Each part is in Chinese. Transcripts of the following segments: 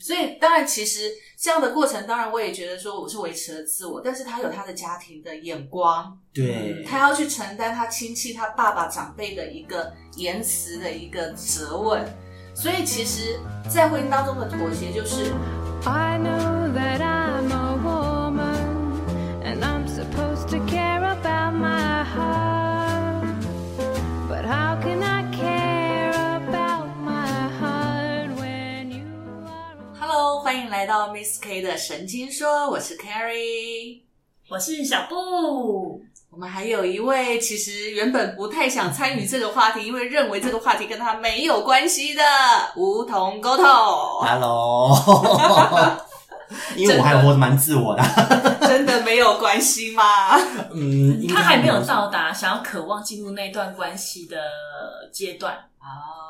所以当然，其实这样的过程，当然我也觉得说我是维持了自我，但是他有他的家庭的眼光，对，他要去承担他亲戚、他爸爸长辈的一个言辞的一个责问。所以其实，在婚姻当中的妥协就是。I know that I'm 迎来到 Miss K 的神经说，我是 Carrie，我是小布。我们还有一位，其实原本不太想参与这个话题，因为认为这个话题跟他没有关系的梧桐沟通。Hello，因为我还活得蛮自我的，真的没有关系吗？嗯，他还没有到达想要渴望进入那段关系的阶段啊。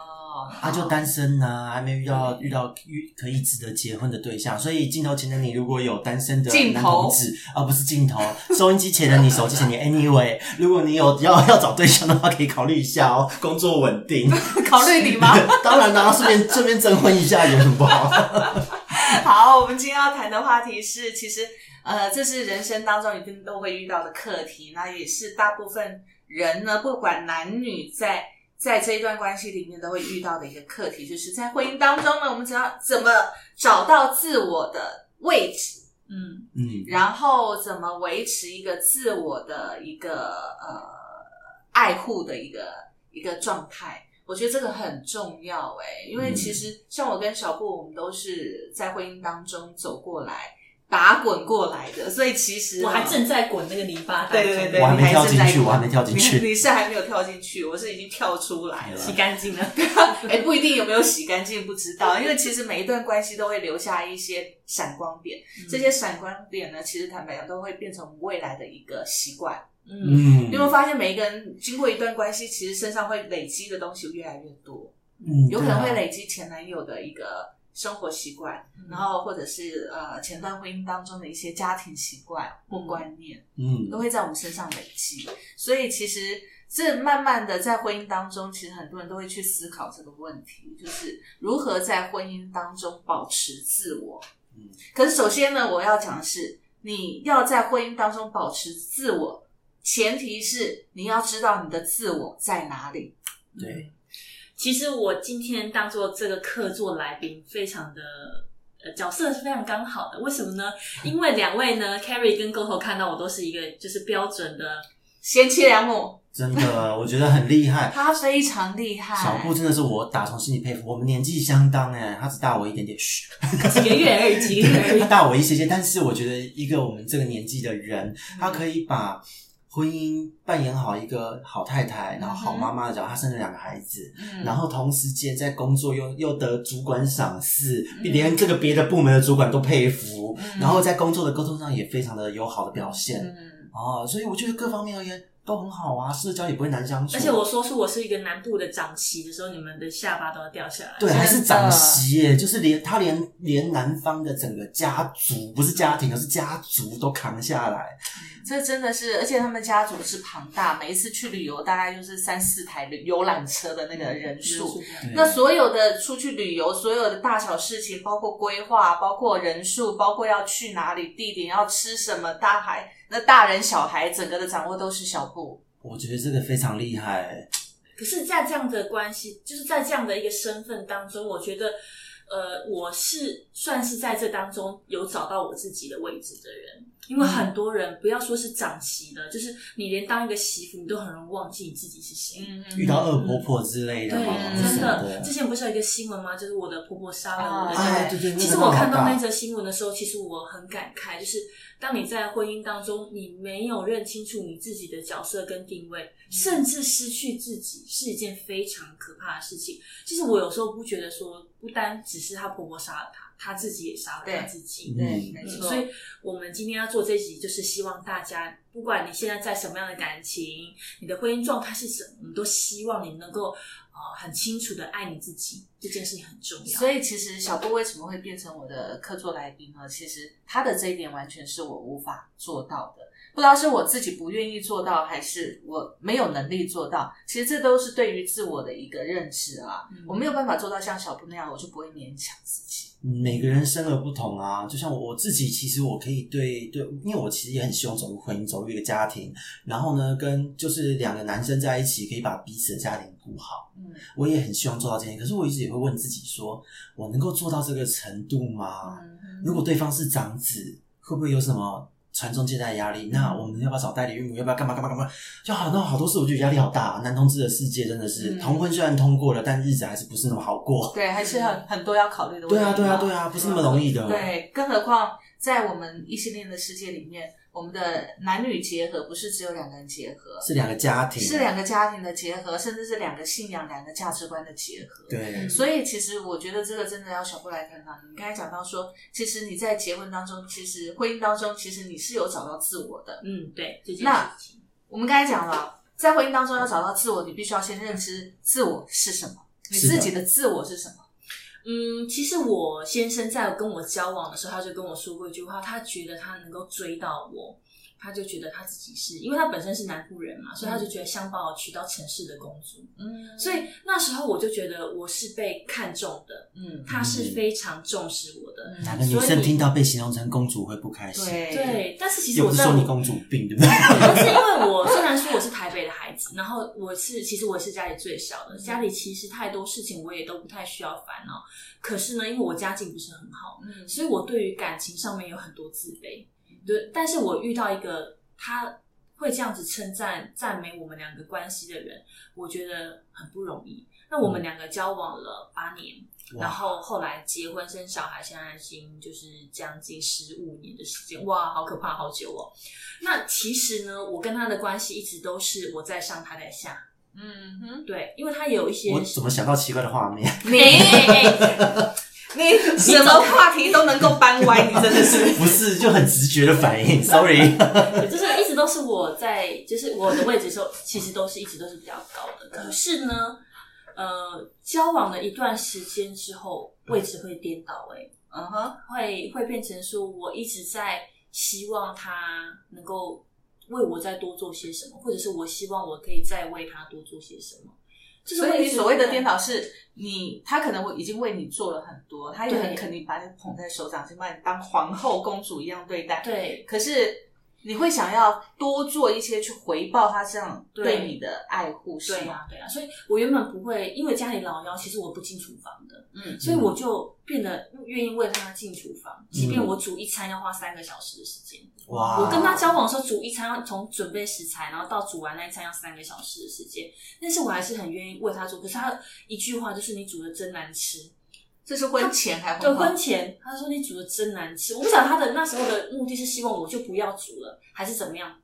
他就单身呢，还没遇到遇到遇可以值得结婚的对象，所以镜头前的你如果有单身的男同志，而不是镜头，收音机前的你，手机前的你，anyway，如果你有要要找对象的话，可以考虑一下哦，工作稳定，考虑你吗？当然啦，顺便顺便征婚一下有什么不好？好，我们今天要谈的话题是，其实呃，这是人生当中一定都会遇到的课题，那也是大部分人呢，不管男女在。在这一段关系里面都会遇到的一个课题，就是在婚姻当中呢，我们只要怎么找到自我的位置，嗯。嗯，然后怎么维持一个自我的一个呃爱护的一个一个状态，我觉得这个很重要哎，因为其实像我跟小布，我们都是在婚姻当中走过来。打滚过来的，所以其实我还正在滚那个泥巴。对对对，我还没跳进去，我还没跳进去。你是还没有跳进去，我是已经跳出来了，洗干净了。哎，不一定有没有洗干净，不知道。因为其实每一段关系都会留下一些闪光点，这些闪光点呢，其实坦白讲都会变成未来的一个习惯。嗯，你有没有发现每一个人经过一段关系，其实身上会累积的东西越来越多。嗯，有可能会累积前男友的一个。生活习惯，然后或者是呃前段婚姻当中的一些家庭习惯或观念，嗯，都会在我们身上累积。所以其实这慢慢的在婚姻当中，其实很多人都会去思考这个问题，就是如何在婚姻当中保持自我。嗯，可是首先呢，我要讲的是，你要在婚姻当中保持自我，前提是你要知道你的自我在哪里。对。其实我今天当做这个客座来宾，非常的呃角色是非常刚好的。为什么呢？因为两位呢，Carrie 跟 Go 头看到我都是一个就是标准的贤妻良母，真的我觉得很厉害。他非常厉害，小布真的是我打从心里佩服。我们年纪相当哎，他只大我一点点，嘘，几个月而已，几个月而已，他大我一些些。但是我觉得一个我们这个年纪的人，他可以把。婚姻扮演好一个好太太，然后好妈妈的角色，她生了两个孩子，然后同时间在工作又又得主管赏识，连这个别的部门的主管都佩服，然后在工作的沟通上也非常的友好的表现，哦，所以我觉得各方面而言。都很好啊，社交也不会难相处。而且我说出我是一个南部的长媳的时候，你们的下巴都要掉下来。对，还是长媳耶，就是连他连连南方的整个家族，不是家庭，而是家族都扛下来。这真的是，而且他们家族是庞大，每一次去旅游大概就是三四台游览车的那个人数。那所有的出去旅游，所有的大小事情，包括规划，包括人数，包括要去哪里，地点要吃什么，大海。那大人小孩整个的掌握都是小布，我觉得这个非常厉害。可是，在这样的关系，就是在这样的一个身份当中，我觉得，呃，我是算是在这当中有找到我自己的位置的人。因为很多人不要说是长媳了，就是你连当一个媳妇，你都很容易忘记你自己是谁。遇到恶婆婆之类的，对，真的。之前不是有一个新闻吗？就是我的婆婆杀了我的对对对。其实我看到那则新闻的时候，其实我很感慨，就是当你在婚姻当中，你没有认清楚你自己的角色跟定位，甚至失去自己，是一件非常可怕的事情。其实我有时候不觉得说，不单只是她婆婆杀了她。他自己也杀了他自己，对，没错。所以，我们今天要做这集，就是希望大家，不管你现在在什么样的感情，你的婚姻状态是什么，我们都希望你能够呃很清楚的爱你自己，这件事情很重要。所以，其实小波为什么会变成我的客座来宾呢？其实他的这一点完全是我无法做到的，不知道是我自己不愿意做到，还是我没有能力做到。其实这都是对于自我的一个认知啊，我没有办法做到像小布那样，我就不会勉强自己。每个人生而不同啊，就像我自己，其实我可以对对，因为我其实也很希望走入婚姻，走入一个家庭，然后呢，跟就是两个男生在一起，可以把彼此的家庭顾好。嗯，我也很希望做到这点，可是我一直也会问自己，说我能够做到这个程度吗？如果对方是长子，会不会有什么？传宗接代压力，那我们要不要找代理孕母？要不要干嘛干嘛干嘛？就好那好多事，我觉得压力好大。男同志的世界真的是同婚虽然通过了，但日子还是不是那么好过。对，还是很很多要考虑的问题。对啊，对啊，对啊，不是那么容易的。对，更何况在我们异性恋的世界里面。我们的男女结合不是只有两个人结合，是两个家庭，是两个家庭的结合，甚至是两个信仰、两个价值观的结合。对，所以其实我觉得这个真的要小布来看看。你刚才讲到说，其实你在结婚当中，其实婚姻当中，其实你是有找到自我的。嗯，对。那我们刚才讲了，在婚姻当中要找到自我，你必须要先认知自我是什么，你自己的自我是什么。嗯，其实我先生在跟我交往的时候，他就跟我说过一句话，他觉得他能够追到我。他就觉得他自己是，因为他本身是南部人嘛，所以他就觉得想把我娶到城市的公主。嗯，所以那时候我就觉得我是被看中的，嗯，他是非常重视我的。哪个女生听到被形容成公主会不开心？对，但是其实我说你公主病，对不对？但是因为我虽然说我是台北的孩子，然后我是其实我是家里最小的，家里其实太多事情我也都不太需要烦恼。可是呢，因为我家境不是很好，嗯，所以我对于感情上面有很多自卑。对，但是我遇到一个他会这样子称赞赞美我们两个关系的人，我觉得很不容易。那我们两个交往了八年，然后后来结婚生小孩，现在已经就是将近十五年的时间，哇，好可怕，好久哦。那其实呢，我跟他的关系一直都是我在上，他在下。嗯哼，对，因为他有一些，我怎么想到奇怪的画面？没。你什么话题都能够搬歪，你真的是不是就很直觉的反应？Sorry，就是一直都是我在，就是我的位置时候，其实都是一直都是比较高的。可是呢，呃，交往了一段时间之后，位置会颠倒，哎，嗯哼，会会变成说我一直在希望他能够为我再多做些什么，或者是我希望我可以再为他多做些什么。所以你所谓的颠倒是你，他可能已经为你做了很多，他也很肯定把你捧在手掌心，把你当皇后公主一样对待。对，可是你会想要多做一些去回报他这样对你的爱护，是吗？对啊，所以我原本不会，因为家里老幺，其实我不进厨房的，嗯，所以我就变得愿意为他进厨房，即便我煮一餐要花三个小时的时间。哇！我跟他交往的时候，煮一餐要从准备食材，然后到煮完那一餐要三个小时的时间。但是我还是很愿意为他做。可是他一句话就是：“你煮的真难吃。”这是婚前还对婚前，他说：“你煮的真难吃。”我不晓得他的那时候的目的是希望我就不要煮了，还是怎么样。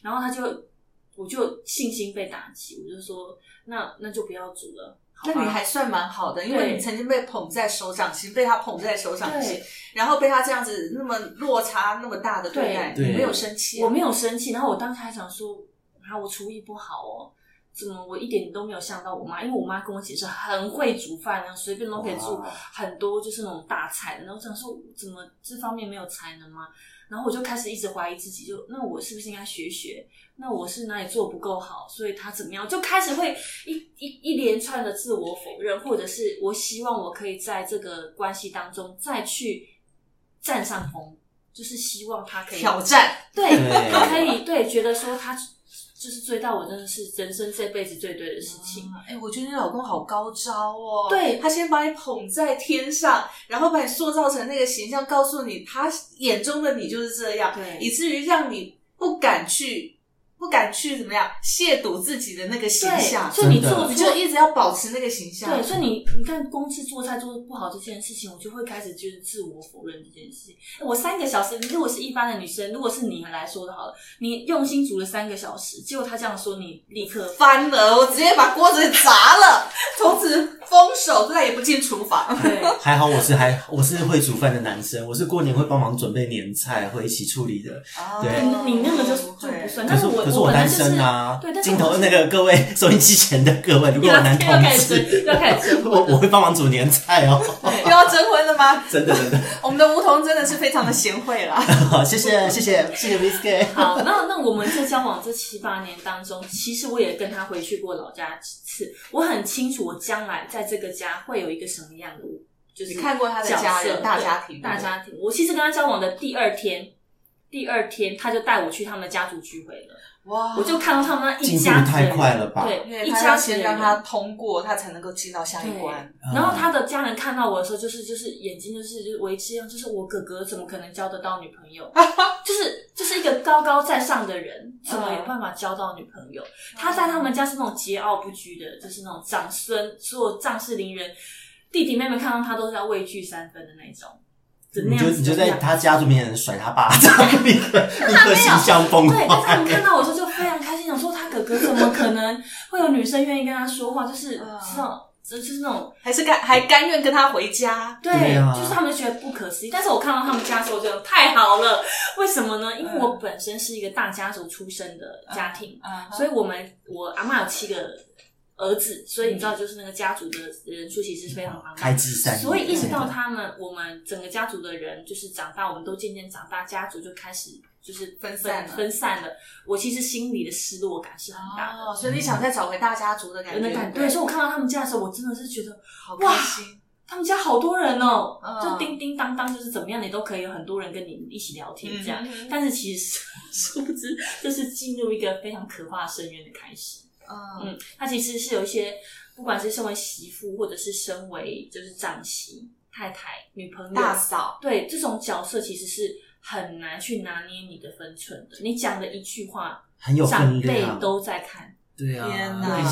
然后他就，我就信心被打击，我就说：“那那就不要煮了。”那你还算蛮好的，因为你曾经被捧在手掌心，被他捧在手掌心，然后被他这样子那么落差那么大的对待，你没有生气，我没有生气。然后我当时还想说，啊，我厨艺不好哦，怎么我一点都没有像到我妈？因为我妈跟我姐是很会煮饭，然后随便都可以做很多就是那种大菜。然后想说，怎么这方面没有才能吗？然后我就开始一直怀疑自己，就那我是不是应该学学？那我是哪里做不够好？所以他怎么样？就开始会一一一连串的自我否认，或者是我希望我可以在这个关系当中再去占上风，就是希望他可以挑战，对，他可以对，觉得说他就是追到我，真的是人生这辈子最对的事情。哎，我觉得你老公好高招哦，对他先把你捧在天上，然后把你塑造成那个形象，告诉你他眼中的你就是这样，对，以至于让你不敢去。不敢去怎么样亵渎自己的那个形象，所以你做你就一直要保持那个形象。对，所以你你看，光是做菜做的不好这件事情，我就会开始就是自我否认这件事情。我三个小时，如果是一般的女生，如果是你来说的好了，你用心煮了三个小时，结果他这样说，你立刻翻了，我直接把锅子砸了，从此封手，再也不进厨房。还好我是还我是会煮饭的男生，我是过年会帮忙准备年菜，会一起处理的。对，你那个就就不算，但是我。是我单身啊！镜头那个各位 收音机前的各位，如果有男同志，要开始我我会帮忙煮年菜哦。又要征婚了吗？真 的真的，我们的梧桐真的是非常的贤惠啦。好，谢谢谢谢谢谢 Whisky。好，那那我们在交往这七八年当中，其实我也跟他回去过老家几次，我很清楚我将来在这个家会有一个什么样的就是你看过他的家人大家庭，大家庭。我其实跟他交往的第二天，第二天他就带我去他们家族聚会了。哇！我就看到他们那一家太快了吧？对，一家先让他通过，他才能够进到下一关。然后他的家人看到我的时候，就是就是眼睛就是就是为之一样，就是我哥哥怎么可能交得到女朋友？就是就是一个高高在上的人，怎么有办法交到女朋友？他在他们家是那种桀骜不拘的，就是那种长孙，所有仗势凌人，弟弟妹妹看到他都是要畏惧三分的那种。你就你就在他家族面前甩他巴掌，立刻立刻形象崩对，但是他们看到我说就非常开心，想说他哥哥怎么可能会有女生愿意跟他说话？就是那种，就是那种还是甘还甘愿跟他回家？对，就是他们觉得不可思议。但是我看到他们家的时候，觉得太好了。为什么呢？因为我本身是一个大家族出身的家庭，所以我们我阿妈有七个。儿子，所以你知道，就是那个家族的人数其实是非常庞大，所以一直到他们，我们整个家族的人就是长大，我们都渐渐长大，家族就开始就是分散分散了。我其实心里的失落感是很大的，所以你想再找回大家族的感觉。对，所以我看到他们家的时候，我真的是觉得哇，他们家好多人哦，就叮叮当当，就是怎么样，你都可以有很多人跟你一起聊天这样。但是其实殊不知，这是进入一个非常可怕深渊的开始。嗯，他其实是有一些，不管是身为媳妇，或者是身为就是长媳、太太、女朋友、大嫂，对这种角色，其实是很难去拿捏你的分寸的。你讲的一句话，很有长辈都在看，对啊，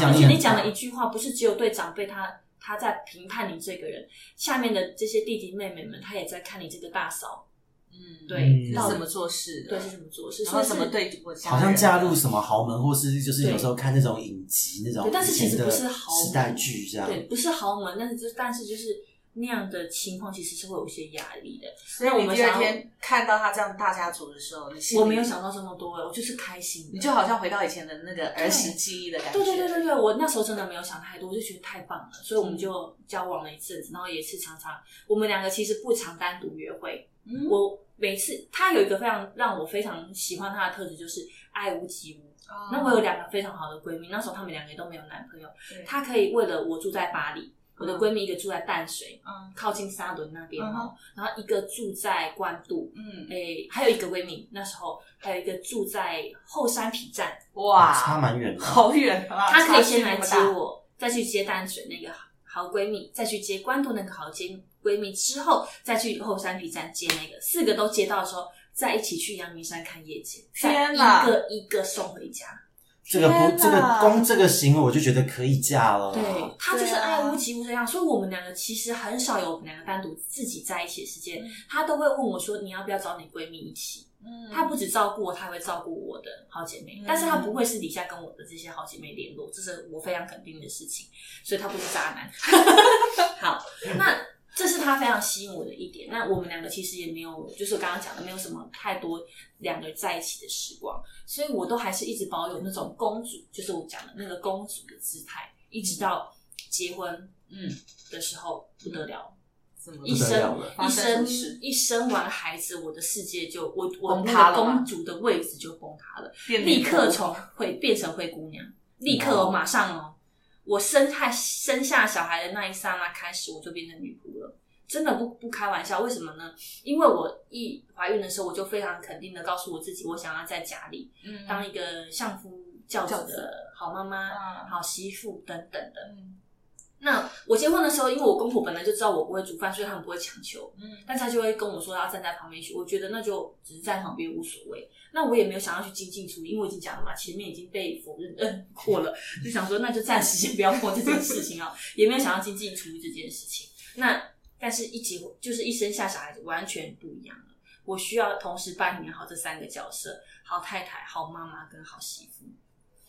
而且你讲的一句话，不是只有对长辈，他他在评判你这个人，下面的这些弟弟妹妹们，他也在看你这个大嫂。嗯，对，是怎么做事？对，是怎么做事？说什么对我好像嫁入什么豪门，或是就是有时候看那种影集那种，但是其实不是豪时代剧这样，对，不是豪门，但是就但是就是那样的情况，其实是会有一些压力的。所以我们第二天看到他这样大家族的时候，我没有想到这么多，我就是开心，你就好像回到以前的那个儿时记忆的感觉。对对对对对，我那时候真的没有想太多，我就觉得太棒了，所以我们就交往了一阵子，然后也是常常我们两个其实不常单独约会，我。每次他有一个非常让我非常喜欢他的特质，就是爱屋及乌。那我有两个非常好的闺蜜，那时候她们两个都没有男朋友。她可以为了我住在巴黎，我的闺蜜一个住在淡水，靠近沙伦那边哦，然后一个住在关渡，嗯，诶，还有一个闺蜜那时候还有一个住在后山皮站，哇，差蛮远的，好远啊！她可以先来接我，再去接淡水那个好闺蜜，再去接关渡那个好接。闺蜜之后再去后山 B 站接那个，四个都接到的时候，再一起去阳明山看夜景，天哪，一个一个送回家。这个不，这个光这个行为我就觉得可以嫁了。对他就是爱屋及乌这样，所以我们两个其实很少有我们两个单独自己在一起的时间。他都会问我说：“你要不要找你闺蜜一起？”嗯，他不止照顾我，他还会照顾我的好姐妹，但是他不会私底下跟我的这些好姐妹联络，这是我非常肯定的事情。所以他不是渣男。好，那。这是他非常吸引我的一点。那我们两个其实也没有，就是我刚刚讲的，没有什么太多两个人在一起的时光，所以我都还是一直保有那种公主，就是我讲的那个公主的姿态，一直到结婚，嗯的时候不得了，一生一生一生完孩子，我的世界就我我那个公主的位置就崩塌了，立刻从会变成灰姑娘，立刻马上哦。我生下生下小孩的那一刹那开始，我就变成女仆了，真的不不开玩笑。为什么呢？因为我一怀孕的时候，我就非常肯定的告诉我自己，我想要在家里当一个相夫教子的好妈妈、好媳妇等等的。那我结婚的时候，因为我公婆本来就知道我不会煮饭，所以他们不会强求。嗯，但他就会跟我说要站在旁边去。我觉得那就只是在旁边无所谓。那我也没有想要去精进厨艺，因为我已经讲了嘛，前面已经被否认嗯过了，就想说那就暂时先不要碰这件事情啊，也没有想要精进厨艺这件事情。那但是一结就是一生下小孩子完全不一样了，我需要同时扮演好这三个角色：好太太、好妈妈跟好媳妇。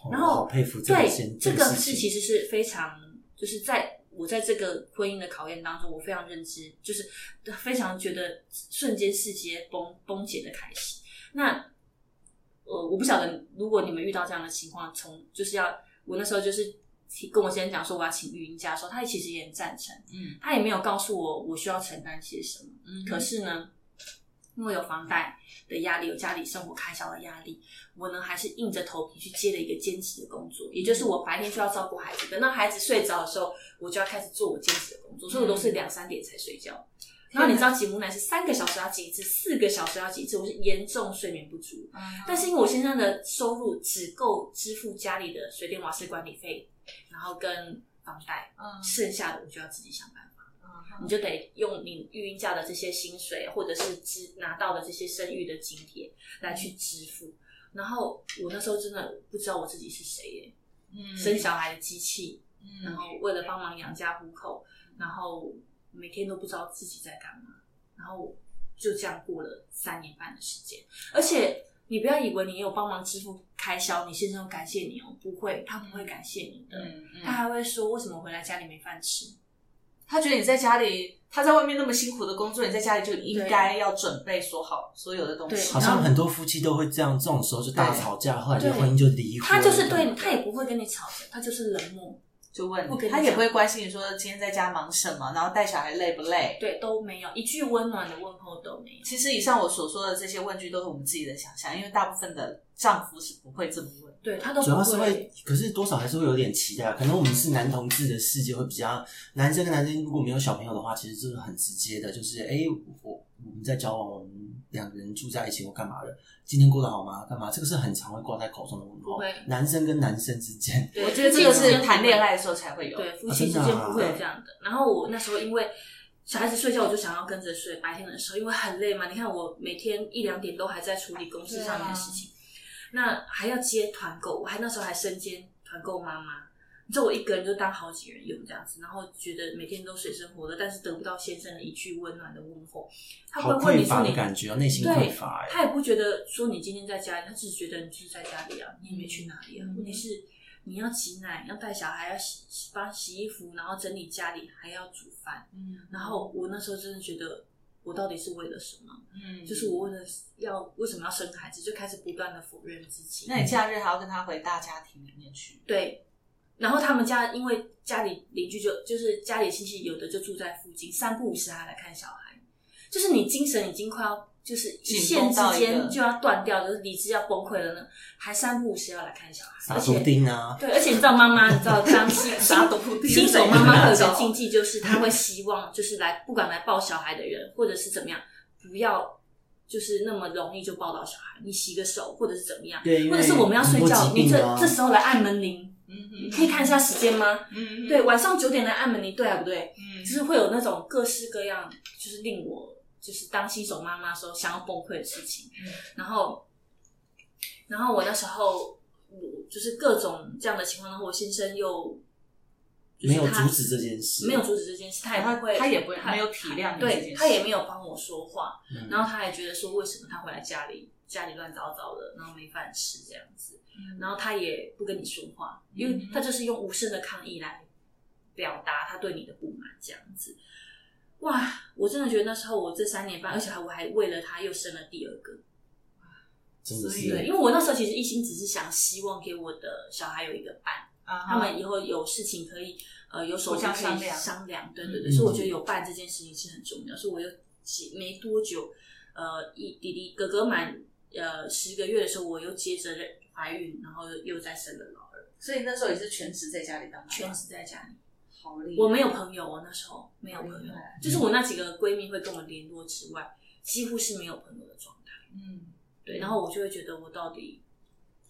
然后佩服对这个是其实是非常。就是在我在这个婚姻的考验当中，我非常认知，就是非常觉得瞬间世界崩崩解的开始。那呃，我不晓得如果你们遇到这样的情况，从就是要我那时候就是跟我先生讲说我要请育婴假的时候，他其实也很赞成，嗯，他也没有告诉我我需要承担些什么，嗯，可是呢，因为有房贷的压力，有家里生活开销的压力，我呢还是硬着头皮去接了一个兼职的工作，也就是我白天就要照顾孩子，等到孩子睡着的时候，我就要开始做我兼职的工作，所以我都是两三点才睡觉。然后你知道挤母奶是三个小时要挤一次，四个小时要挤一次，我是严重睡眠不足。但是因为我先生的收入只够支付家里的水电瓦斯管理费，然后跟房贷，剩下的我就要自己想办法。你就得用你育婴假的这些薪水，或者是支拿到的这些生育的津贴来去支付。然后我那时候真的不知道我自己是谁耶，嗯，生小孩的机器，嗯，然后为了帮忙养家糊口，然后每天都不知道自己在干嘛，然后就这样过了三年半的时间。而且你不要以为你有帮忙支付开销，你先生感谢你哦，不会，他不会感谢你的，他还会说为什么回来家里没饭吃。他觉得你在家里，他在外面那么辛苦的工作，你在家里就应该要准备说好所有的东西。好像很多夫妻都会这样，这种时候就大吵架，后来就婚姻就离婚。他就是对他也不会跟你吵的，他就是冷漠，就问你，他也不会关心你说今天在家忙什么，然后带小孩累不累？对，都没有一句温暖的问候都没有。其实以上我所说的这些问句都是我们自己的想象，因为大部分的丈夫是不会这么问。对他都主要是会，可是多少还是会有点期待。可能我们是男同志的世界会比较，男生跟男生如果没有小朋友的话，其实就是很直接的，就是哎，我我们在交往，我们两个人住在一起，我干嘛的？今天过得好吗？干嘛？这个是很常会挂在口中的问候。男生跟男生之间，我觉得这个是谈恋爱的时候才会有，对夫妻之间不会有这样的。然后我那时候因为小孩子睡觉，我就想要跟着睡。白天的时候因为很累嘛，你看我每天一两点都还在处理公司上面的事情。那还要接团购，我还那时候还身兼团购妈妈，你知道我一个人就当好几个人用这样子，然后觉得每天都水深火热，但是得不到先生的一句温暖的问候，他会问你说你感觉内心匮乏，他也不觉得说你今天在家里，他只是觉得你就是在家里啊，你也没去哪里啊。问题是你要挤奶，要带小孩，要洗帮洗衣服，然后整理家里，还要煮饭，嗯，然后我那时候真的觉得。我到底是为了什么？嗯，就是我为了要为什么要生孩子，就开始不断的否认自己。那你假日还要跟他回大家庭里面去？对，然后他们家因为家里邻居就就是家里亲戚有的就住在附近，三不五时还来看小孩，就是你精神已经快要。就是一线之间就要断掉，就是理智要崩溃了呢，还三不五时要来看小孩，撒图钉啊！对，而且你知道妈妈，你知道当新 新手妈妈有个禁忌，就是她会希望就是来不管来抱小孩的人或者是怎么样，不要就是那么容易就抱到小孩，你洗个手或者是怎么样，或者是我们要睡觉，你这这时候来按门铃，嗯你可以看一下时间吗？嗯对，晚上九点来按门铃，对啊不对？嗯，就是会有那种各式各样，就是令我。就是当新手妈妈时候想要崩溃的事情，然后，然后我那时候我就是各种这样的情况，然后我先生又没有阻止这件事，没有阻止这件事，他也不会，他也不会，没有体谅你，对他也没有帮我说话，然后他还觉得说为什么他回来家里家里乱糟糟的，然后没饭吃这样子，然后他也不跟你说话，因为他就是用无声的抗议来表达他对你的不满这样子。哇！我真的觉得那时候我这三年半，而且还我还为了他又生了第二个，真的是对，因为我那时候其实一心只是想希望给我的小孩有一个伴，他们以后有事情可以呃有手可以商量，对对对，所以我觉得有伴这件事情是很重要。所以我又没多久，呃，一弟弟哥哥满呃十个月的时候，我又接着怀孕，然后又再生了老二，所以那时候也是全职在家里当，全职在家里。我没有朋友哦，那时候没有朋友，就是我那几个闺蜜会跟我联络之外，几乎是没有朋友的状态。嗯，对，然后我就会觉得我到底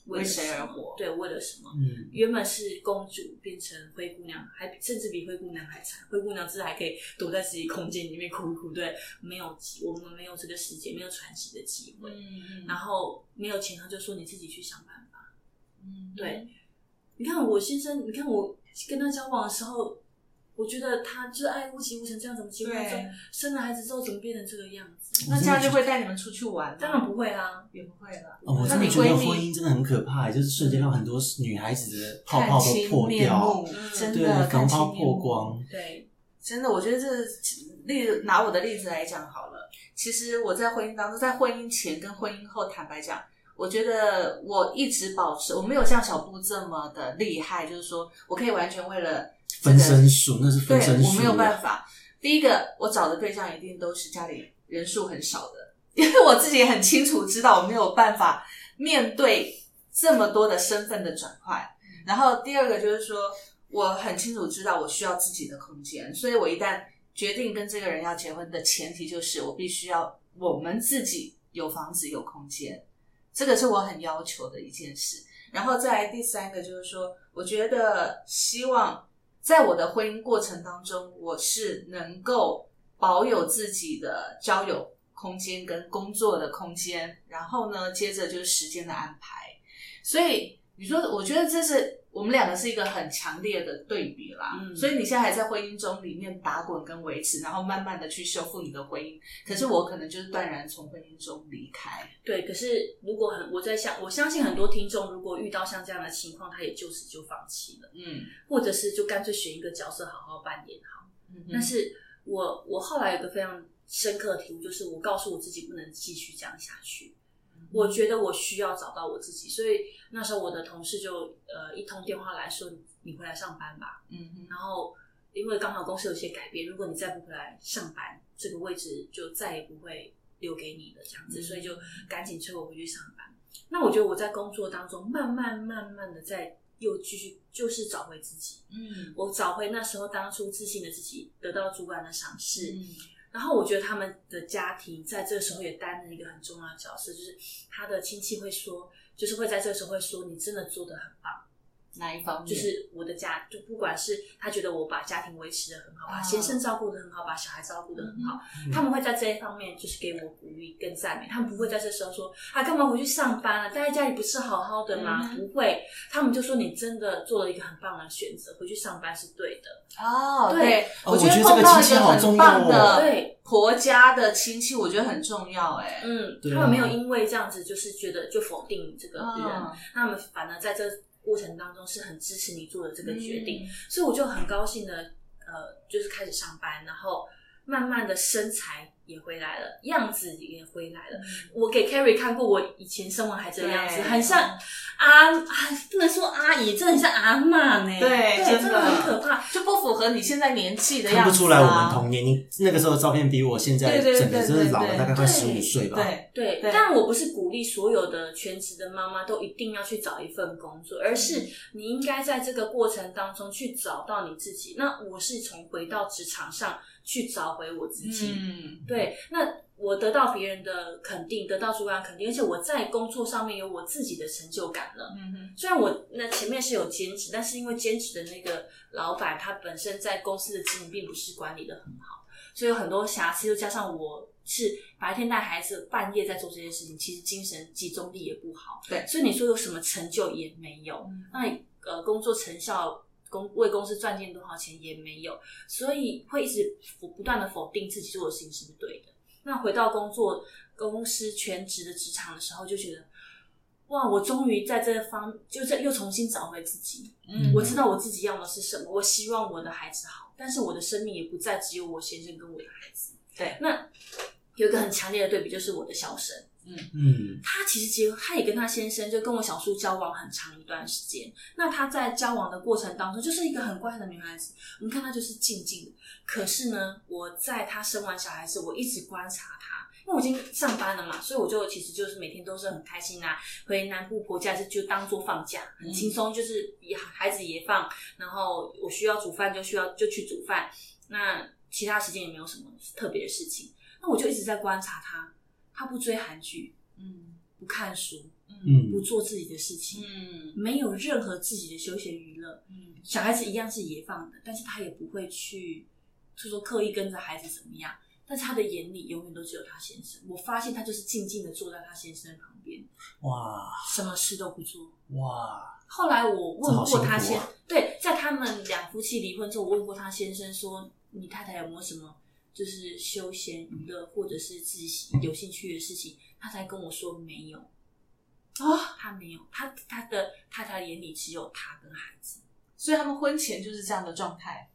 为谁而活？对，为了什么？嗯，原本是公主变成灰姑娘，还甚至比灰姑娘还惨。灰姑娘至还可以躲在自己空间里面哭哭，对，没有我们没有这个世界，没有喘息的机会。嗯嗯，然后没有钱，他就说你自己去想办法。嗯，对，你看我先生，你看我跟他交往的时候。我觉得他就是爱屋及乌成这样，怎么结婚之后生了孩子之后怎么变成这个样子？那家就会带你们出去玩？当然不会啊，也不会了。我真的觉得婚姻真的很可怕，就是瞬间让很多女孩子的泡泡都破掉，真的防泡破光。对，真的，我觉得这例拿我的例子来讲好了。其实我在婚姻当中，在婚姻前跟婚姻后，坦白讲，我觉得我一直保持，我没有像小布这么的厉害，就是说我可以完全为了。分身术那是分身术，我没有办法。第一个，我找的对象一定都是家里人数很少的，因为我自己也很清楚知道我没有办法面对这么多的身份的转换。然后第二个就是说，我很清楚知道我需要自己的空间，所以我一旦决定跟这个人要结婚的前提就是我必须要我们自己有房子有空间，这个是我很要求的一件事。然后再来第三个就是说，我觉得希望在我的婚姻过程当中，我是能够保有自己的交友空间跟工作的空间，然后呢，接着就是时间的安排。所以你说，我觉得这是。我们两个是一个很强烈的对比啦，所以你现在还在婚姻中里面打滚跟维持，然后慢慢的去修复你的婚姻。可是我可能就是断然从婚姻中离开。对，可是如果很我在想，我相信很多听众如果遇到像这样的情况，他也就此就放弃了，嗯，或者是就干脆选一个角色好好扮演好。但是我我后来有个非常深刻的体悟，就是我告诉我自己不能继续这样下去。我觉得我需要找到我自己，所以那时候我的同事就呃一通电话来说你回来上班吧，嗯，然后因为刚好公司有些改变，如果你再不回来上班，这个位置就再也不会留给你了这样子，所以就赶紧催我回去上班。那我觉得我在工作当中慢慢慢慢的在又继续就是找回自己，嗯，我找回那时候当初自信的自己，得到主管的赏识。然后我觉得他们的家庭在这时候也担任一个很重要的角色，就是他的亲戚会说，就是会在这时候会说，你真的做得很棒。哪一方面？就是我的家，就不管是他觉得我把家庭维持的很好，把先生照顾的很好，把小孩照顾的很好，他们会在这一方面就是给我鼓励跟赞美。他们不会在这时候说啊，干嘛回去上班啊？待在家里不是好好的吗？不会，他们就说你真的做了一个很棒的选择，回去上班是对的。哦，对，我觉得碰到一个很棒的对婆家的亲戚，我觉得很重要。哎，嗯，他们没有因为这样子就是觉得就否定这个人，他们反而在这。过程当中是很支持你做的这个决定，所以我就很高兴的，呃，就是开始上班，然后慢慢的身材。也回来了，样子也回来了。我给 Carrie 看过我以前生完孩子的样子，很像阿啊，不能说阿姨，真的很像阿妈呢。对，真的很可怕，就不符合你现在年纪的样子。看不出来我们童年，你那个时候照片比我现在整个真的老了大概快十五岁吧。对对，但我不是鼓励所有的全职的妈妈都一定要去找一份工作，而是你应该在这个过程当中去找到你自己。那我是从回到职场上。去找回我自己，嗯，对，那我得到别人的肯定，得到主管肯定，而且我在工作上面有我自己的成就感了。嗯哼，虽然我那前面是有兼职，但是因为兼职的那个老板他本身在公司的经营并不是管理的很好，所以有很多瑕疵，又加上我是白天带孩子，半夜在做这些事情，其实精神集中力也不好。对，所以你说有什么成就也没有，那呃工作成效。公为公司赚进多少钱也没有，所以会一直不不断的否定自己做的事情是不是对的。那回到工作公司全职的职场的时候，就觉得哇，我终于在这方就这又重新找回自己。嗯，我知道我自己要的是什么，我希望我的孩子好，但是我的生命也不再只有我先生跟我的孩子。对，那有一个很强烈的对比就是我的小生。嗯嗯，他其实结，他也跟他先生就跟我小叔交往很长一段时间。那他在交往的过程当中，就是一个很乖的女孩子。我们看她就是静静的。可是呢，我在她生完小孩子，我一直观察她，因为我已经上班了嘛，所以我就其实就是每天都是很开心啊。回南部婆家是就当做放假，很轻松，就是也孩子也放，然后我需要煮饭就需要就去煮饭。那其他时间也没有什么特别的事情。那我就一直在观察她。他不追韩剧，嗯，不看书，嗯，不做自己的事情，嗯，没有任何自己的休闲娱乐，嗯，小孩子一样是野放的，但是他也不会去，就说刻意跟着孩子怎么样，但是他的眼里永远都只有他先生。我发现他就是静静的坐在他先生旁边，哇，什么事都不做，哇。后来我问过他先，对，在他们两夫妻离婚之后，我问过他先生说，你太太有没有什么？就是休闲娱乐，或者是自己有兴趣的事情，他才跟我说没有啊，他没有，他他的太太眼里只有他跟孩子，所以他们婚前就是这样的状态。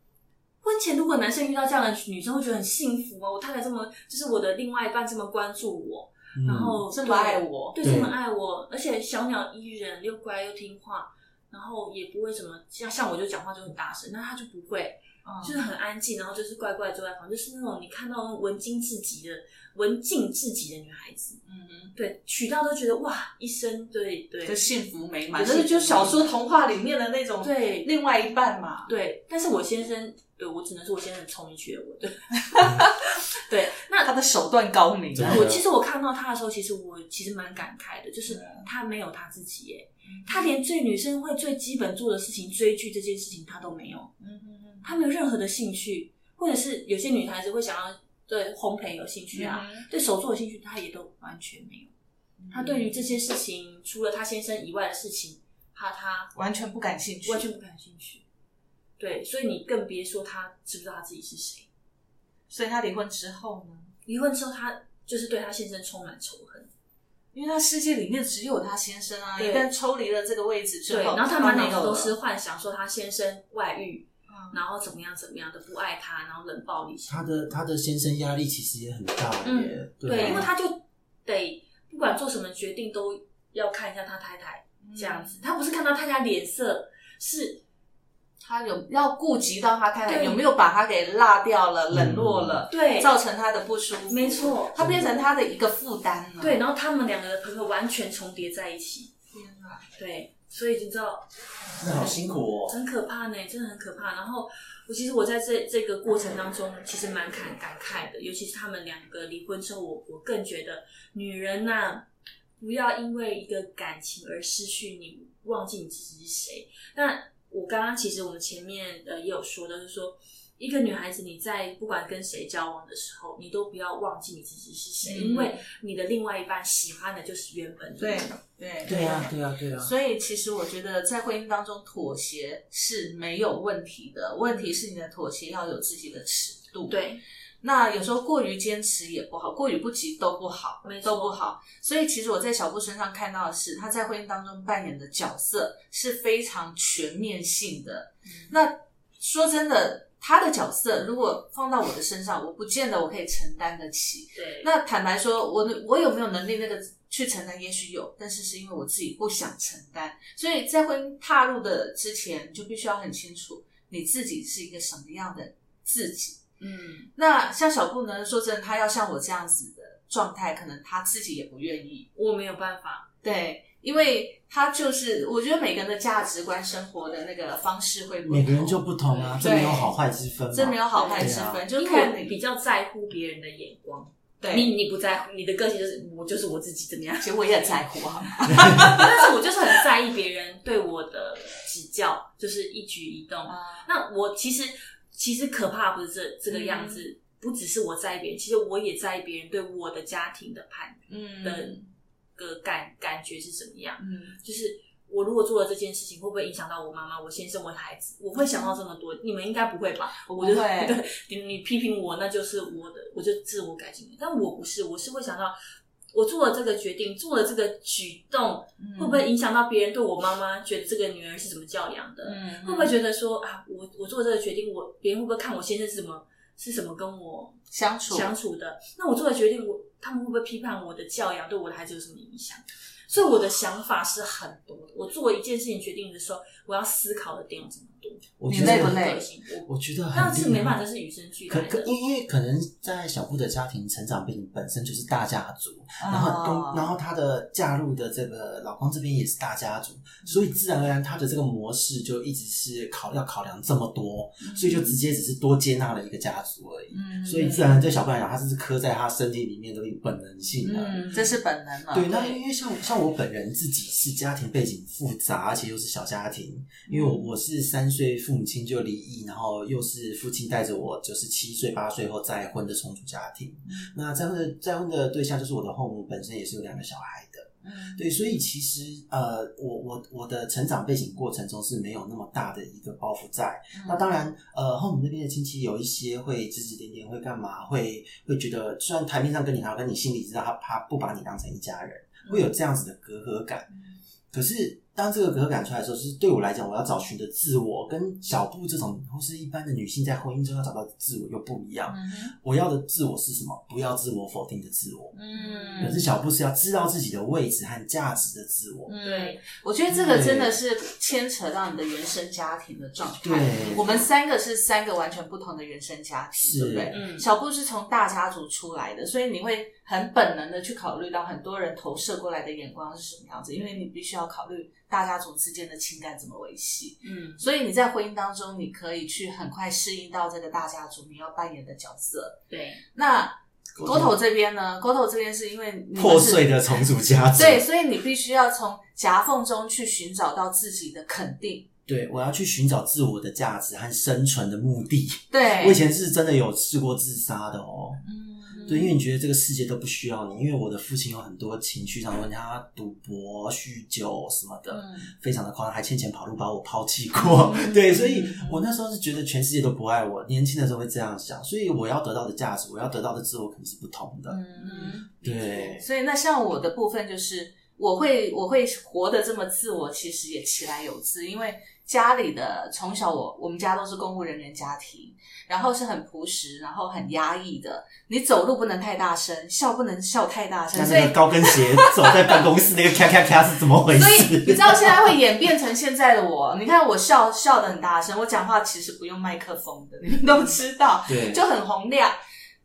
婚前如果男生遇到这样的女生，会觉得很幸福哦，我太太这么，就是我的另外一半这么关注我，然后这么爱我，对，这么爱我，而且小鸟依人，又乖又听话，然后也不会什么像像我就讲话就很大声，那他就不会。就是很安静，然后就是乖乖坐在旁，就是那种你看到文静至极的文静至极的女孩子。嗯嗯，对，娶到都觉得哇，一生对对，就幸福美满，就是就小说童话里面的那种对另外一半嘛。对，但是我先生，对我只能说我先生很聪明，娶了我。对，对，那他的手段高明。我其实我看到他的时候，其实我其实蛮感慨的，就是他没有他自己耶。他连最女生会最基本做的事情，追剧这件事情，他都没有。嗯嗯嗯，他没有任何的兴趣，或者是有些女孩子会想要对烘焙有兴趣啊，对手作有兴趣，她也都完全没有。她对于这些事情，除了她先生以外的事情，他他完全不感兴趣，完全不感兴趣。对，所以你更别说她知不知道她自己是谁。所以她离婚之后呢？离婚之后，她就是对她先生充满仇恨。因为他世界里面只有他先生啊，一旦抽离了这个位置之后，然后他满脑子都是幻想说他先生外遇，然后怎么样怎么样的不爱他，然后冷暴力。他的他的先生压力其实也很大耶，对，因为他就得不管做什么决定都要看一下他太太这样子，他不是看到太太脸色是。他有要顾及到他太太有没有把他给落掉了、冷落了，对，造成他的不舒服。没错，他变成他的一个负担了。对，然后他们两个的朋友完全重叠在一起。天哪！对，所以你知道，那好辛苦哦，很可怕呢，真的很可怕。然后我其实我在这这个过程当中，其实蛮感感慨的，尤其是他们两个离婚之后，我我更觉得女人呐，不要因为一个感情而失去你，忘记你自己是谁。那我刚刚其实我们前面呃也有说的，是说一个女孩子你在不管跟谁交往的时候，你都不要忘记你自己是谁，因为你的另外一半喜欢的就是原本对对对啊对啊对啊。所以其实我觉得在婚姻当中妥协是没有问题的，问题是你的妥协要有自己的尺度。对。那有时候过于坚持也不好，过于不及都不好，都不好。所以其实我在小布身上看到的是，他在婚姻当中扮演的角色是非常全面性的。那说真的，他的角色如果放到我的身上，我不见得我可以承担得起。对。那坦白说，我我有没有能力那个去承担？也许有，但是是因为我自己不想承担。所以在婚姻踏入的之前，就必须要很清楚你自己是一个什么样的自己。嗯，那像小布呢？说真的，他要像我这样子的状态，可能他自己也不愿意。我没有办法，对，因为他就是，我觉得每个人的价值观、生活的那个方式会，每个人就不同啊，这没有好坏之分，这没有好坏之分，就看你比较在乎别人的眼光。对，你你不在乎，你的个性就是我就是我自己怎么样？其实我也很在乎哈 但是我就是很在意别人对我的指教，就是一举一动。那我其实。其实可怕不是这这个样子，不只是我在意别人，其实我也在意别人对我的家庭的判嗯的个感感觉是怎么样？嗯，就是我如果做了这件事情，会不会影响到我妈妈、我先生、我的孩子？我会想到这么多，你们应该不会吧？我会，对，你你批评我，那就是我的，我就自我改进。但我不是，我是会想到。我做了这个决定，做了这个举动，会不会影响到别人对我妈妈觉得这个女儿是怎么教养的？嗯会不会觉得说啊，我我做这个决定，我别人会不会看我先生是怎么是什么跟我相处相处的？那我做的决定，我他们会不会批判我的教养对我的孩子有什么影响？所以我的想法是很多的。我做一件事情决定的时候，我要思考的点有什么多。你累不累？我我觉得，但是没办法，这是与生俱来的。因为可能在小布的家庭成长背景本身就是大家族，然后跟然后他的嫁入的这个老公这边也是大家族，所以自然而然他的这个模式就一直是考要考量这么多，所以就直接只是多接纳了一个家族而已。嗯，所以自然对小布来讲，他这是刻在他身体里面的本能性的。嗯，这是本能嘛？对，那因为像像我本人自己是家庭背景复杂，而且又是小家庭，因为我我是三岁父母亲就离异，然后又是父亲带着我，就是七岁八岁后再婚的重组家庭。那再婚的再婚的对象就是我的后母，本身也是有两个小孩的。嗯，对，所以其实呃，我我我的成长背景过程中是没有那么大的一个包袱在。那当然，呃，后母那边的亲戚有一些会指指点点，会干嘛？会会觉得，虽然台面上跟你好，但你心里知道他他不把你当成一家人，会有这样子的隔阂感。可是。当这个隔感出来的时候，是对我来讲，我要找寻的自我，跟小布这种或是一般的女性在婚姻中要找到的自我又不一样。我要的自我是什么？不要自我否定的自我。嗯，可是小布是要知道自己的位置和价值的自我。对，我觉得这个真的是牵扯到你的原生家庭的状态。对，我们三个是三个完全不同的原生家庭，对不对？嗯，小布是从大家族出来的，所以你会很本能的去考虑到很多人投射过来的眼光是什么样子，因为你必须要考虑。大家族之间的情感怎么维系？嗯，所以你在婚姻当中，你可以去很快适应到这个大家族你要扮演的角色。对，那沟头这边呢？沟头这边是因为破碎的重组家族，对，所以你必须要从夹缝中去寻找到自己的肯定。对，我要去寻找自我的价值和生存的目的。对，我以前是真的有试过自杀的哦。嗯。对，因为你觉得这个世界都不需要你，因为我的父亲有很多情绪上的问题，他赌博、酗酒什么的，非常的夸张，还欠钱跑路把我抛弃过。对，所以我那时候是觉得全世界都不爱我，年轻的时候会这样想，所以我要得到的价值，我要得到的自我肯定是不同的。嗯，对。所以那像我的部分就是，我会我会活得这么自我，其实也其来有自，因为。家里的从小我我们家都是公务人员家庭，然后是很朴实，然后很压抑的。你走路不能太大声，笑不能笑太大声。所以高跟鞋走在办公室那个咔咔咔是怎么回事？所以你知道现在会演变成现在的我？你看我笑笑的很大声，我讲话其实不用麦克风的，你们都知道，对，就很洪亮。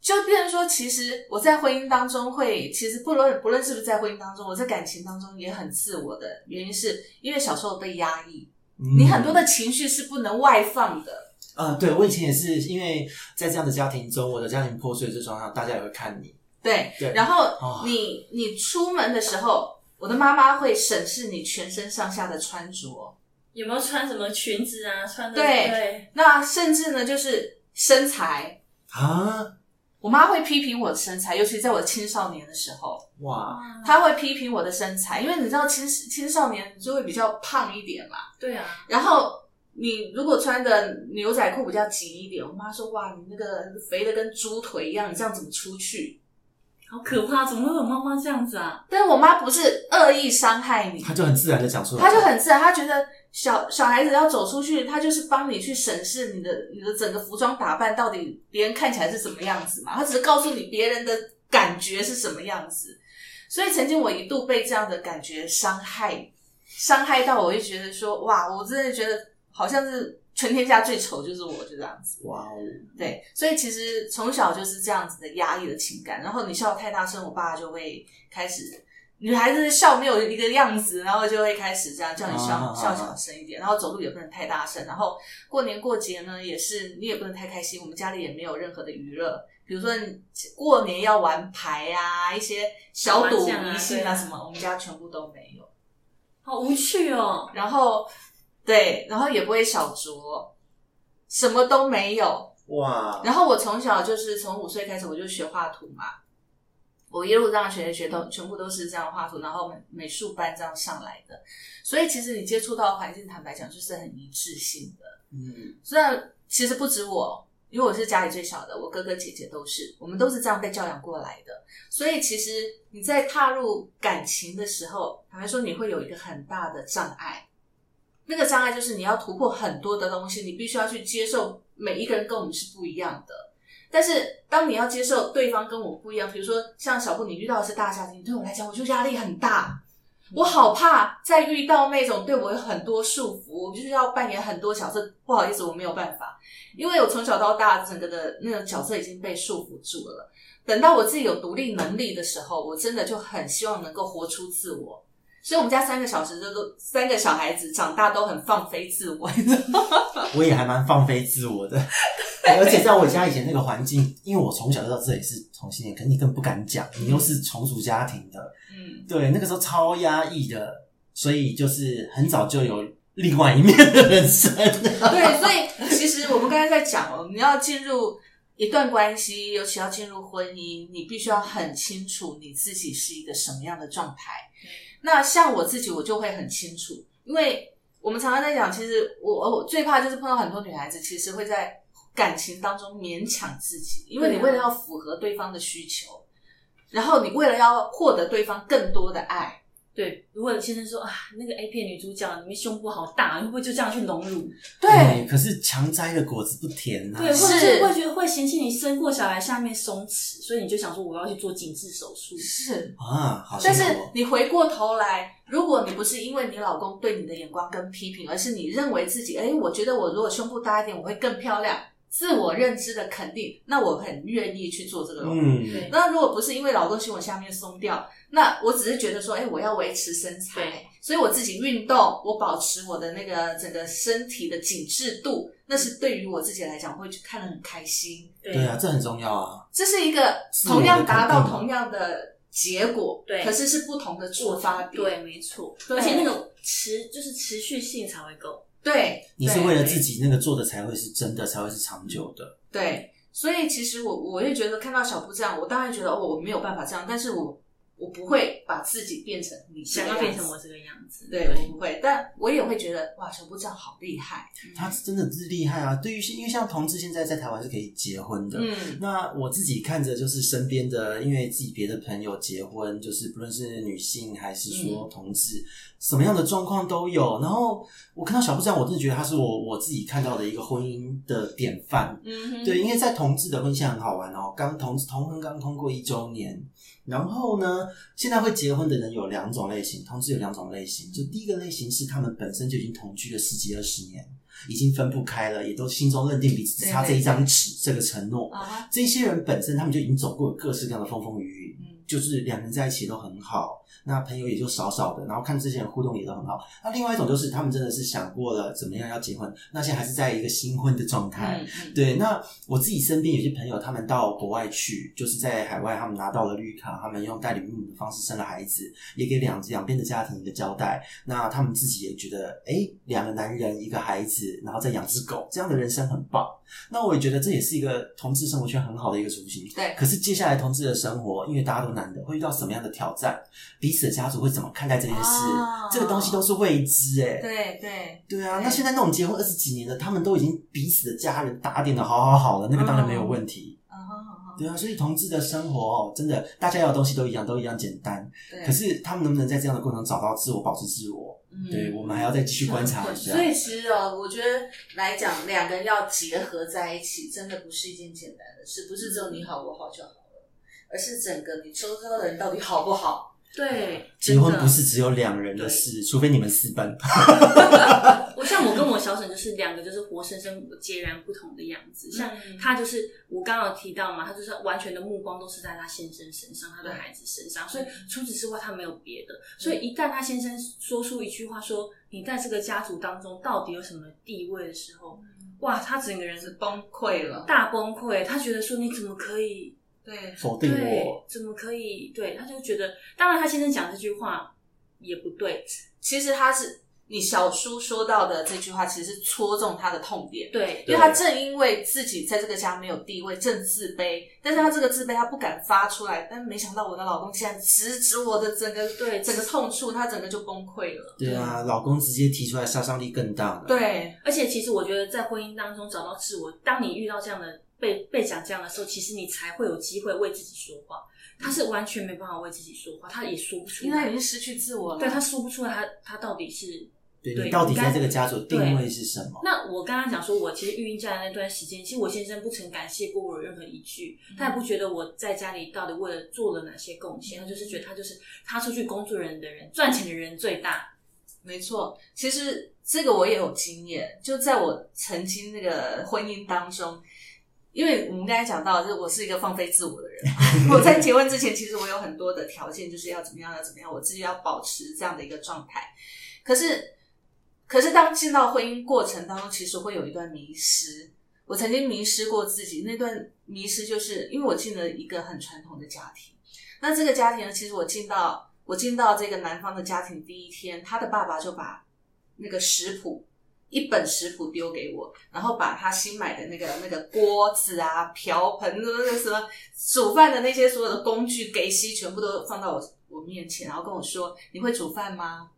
就变成说，其实我在婚姻当中会，其实不论不论是不是在婚姻当中，我在感情当中也很自我的原因，是因为小时候被压抑。你很多的情绪是不能外放的。嗯，对，我以前也是，因为在这样的家庭中，我的家庭破碎这状况，大家也会看你。对，对。然后你你出门的时候，我的妈妈会审视你全身上下的穿着，有没有穿什么裙子啊？穿的对。那甚至呢，就是身材啊。我妈会批评我的身材，尤其在我青少年的时候，哇，她会批评我的身材，因为你知道青青少年就会比较胖一点嘛，对啊。然后你如果穿的牛仔裤比较紧一点，我妈说哇，你那个肥的跟猪腿一样，你这样怎么出去？好可怕，怎么会有妈妈这样子啊？但是我妈不是恶意伤害你，她就很自然的讲出来，她就很自然，她觉得。小小孩子要走出去，她就是帮你去审视你的你的整个服装打扮到底别人看起来是什么样子嘛？她只是告诉你别人的感觉是什么样子。所以曾经我一度被这样的感觉伤害，伤害到我就觉得说，哇，我真的觉得好像是全天下最丑就是我，就这样子。哇哦，对，所以其实从小就是这样子的压抑的情感，然后你笑太大声，我爸就会开始。女孩子笑没有一个样子，然后就会开始这样叫你笑笑小声一点，然后走路也不能太大声，然后过年过节呢也是你也不能太开心。我们家里也没有任何的娱乐，比如说过年要玩牌啊，一些小赌迷信啊什么，我们家全部都没有，好无趣哦。然后对，然后也不会小酌，什么都没有哇。然后我从小就是从五岁开始我就学画图嘛。我一路这样学学都全部都是这样画图，然后美术班这样上来的，所以其实你接触到环境，坦白讲就是很一致性的。嗯，虽然其实不止我，因为我是家里最小的，我哥哥姐姐都是，我们都是这样被教养过来的。所以其实你在踏入感情的时候，坦白说你会有一个很大的障碍，那个障碍就是你要突破很多的东西，你必须要去接受每一个人跟我们是不一样的。但是，当你要接受对方跟我不一样，比如说像小布，你遇到的是大家庭，对我来讲，我就压力很大。我好怕再遇到那种对我有很多束缚，我就是要扮演很多角色。不好意思，我没有办法，因为我从小到大整个的那个角色已经被束缚住了。等到我自己有独立能力的时候，我真的就很希望能够活出自我。所以，我们家三个小时都都三个小孩子长大都很放飞自我，你知道吗？我也还蛮放飞自我的，而且在我家以前那个环境，因为我从小就到这里是同性恋，可是你更不敢讲，你又是重组家庭的，嗯，对，那个时候超压抑的，所以就是很早就有另外一面的人生。对，所以其实我们刚才在讲哦，你要进入一段关系，尤其要进入婚姻，你必须要很清楚你自己是一个什么样的状态。那像我自己，我就会很清楚，因为我们常常在讲，其实我我最怕就是碰到很多女孩子，其实会在感情当中勉强自己，因为你为了要符合对方的需求，然后你为了要获得对方更多的爱，对，如果先生说啊，那个 A 片女主角里面胸部好大，会不会就这样去隆乳？对，可是强摘的果子不甜呐。对，或者是会觉得会嫌弃你生过小孩下面松弛，所以你就想说我要去做紧致手术。是啊，好。但是你回过头来，如果你不是因为你老公对你的眼光跟批评，而是你认为自己，哎，我觉得我如果胸部大一点，我会更漂亮。自我认知的肯定，那我很愿意去做这个。嗯，那如果不是因为老公胸我下面松掉，那我只是觉得说，哎，我要维持身材，所以我自己运动，我保持我的那个整个身体的紧致度，那是对于我自己来讲会看得很开心。对啊，这很重要啊。这是一个同样达到同样的结果，对，可是是不同的出发点。对，没错。而且那种持就是持续性才会够。对，你是为了自己那个做的才会是真的，才会是长久的。对，所以其实我我也觉得看到小布这样，我当然觉得哦，我没有办法这样，但是我。我不会把自己变成你想要变成我这个样子，对我不会，但我也会觉得哇，小布这样好厉害，他真的是厉害啊！对于因为像同志现在在台湾是可以结婚的，嗯，那我自己看着就是身边的，因为自己别的朋友结婚，就是不论是女性还是说同志，什么样的状况都有。然后我看到小布这样，我真的觉得他是我我自己看到的一个婚姻的典范，嗯，对，因为在同志的婚姻很好玩哦，刚同同婚刚通过一周年。然后呢？现在会结婚的人有两种类型，同时有两种类型。就第一个类型是他们本身就已经同居了十几二十年，已经分不开了，也都心中认定彼此只差这一张纸这个承诺。这些人本身他们就已经走过各式各样的风风雨雨，就是两人在一起都很好。那朋友也就少少的，然后看这些人互动也都很好。那另外一种就是他们真的是想过了怎么样要结婚，那些还是在一个新婚的状态。对，那我自己身边有些朋友，他们到国外去，就是在海外，他们拿到了绿卡，他们用代理父母的方式生了孩子，也给两两边的家庭一个交代。那他们自己也觉得，哎，两个男人一个孩子，然后再养只狗，这样的人生很棒。那我也觉得这也是一个同志生活圈很好的一个雏形。对。可是接下来同志的生活，因为大家都男的，会遇到什么样的挑战？彼此的家族会怎么看待这件事？这个东西都是未知哎。对对对啊！那现在那种结婚二十几年的，他们都已经彼此的家人打点的好好好了，那个当然没有问题。对啊，所以同志的生活哦，真的大家要的东西都一样，都一样简单。可是他们能不能在这样的过程找到自我，保持自我？嗯对我们还要再继续观察一下。所以其实哦，我觉得来讲，两个人要结合在一起，真的不是一件简单的事，不是只有你好我好就好了，而是整个你周遭的人到底好不好。对，结婚不是只有两人的事，除非你们私奔。我像我跟我小沈就是两个，就是活生生截然不同的样子。像他就是我刚刚提到嘛，他就是完全的目光都是在他先生身上，他的孩子身上，所以除此之外他没有别的。所以一旦他先生说出一句话说你在这个家族当中到底有什么地位的时候，哇，他整个人是崩溃了，大崩溃。他觉得说你怎么可以？对，否定我怎么可以？对，他就觉得，当然他先生讲这句话也不对。其实他是你小叔说到的这句话，其实是戳中他的痛点。对，因为他正因为自己在这个家没有地位，正自卑，但是他这个自卑他不敢发出来。但没想到我的老公竟然直指我的整个对整个痛处，他整个就崩溃了。对啊，老公直接提出来，杀伤力更大了。对，而且其实我觉得在婚姻当中找到自我，当你遇到这样的。被被讲这样的时候，其实你才会有机会为自己说话。他是完全没办法为自己说话，他也说不出来，因为他已经失去自我了。对他说不出来，他他到底是对你到底在这个家族定位是什么？那我刚刚讲说，我其实育婴假的那段时间，其实我先生不曾感谢过我任何一句，他也不觉得我在家里到底为了做了哪些贡献，他就是觉得他就是他出去工作人的人，赚钱的人最大。没错，其实这个我也有经验，就在我曾经那个婚姻当中。因为我们刚才讲到，就是我是一个放飞自我的人。我在结婚之前，其实我有很多的条件，就是要怎么样，要怎么样，我自己要保持这样的一个状态。可是，可是当进到婚姻过程当中，其实会有一段迷失。我曾经迷失过自己，那段迷失就是因为我进了一个很传统的家庭。那这个家庭呢，其实我进到我进到这个男方的家庭第一天，他的爸爸就把那个食谱。一本食谱丢给我，然后把他新买的那个那个锅子啊、瓢盆、那个什么煮饭的那些所有的工具给西，全部都放到我我面前，然后跟我说：“你会煮饭吗？”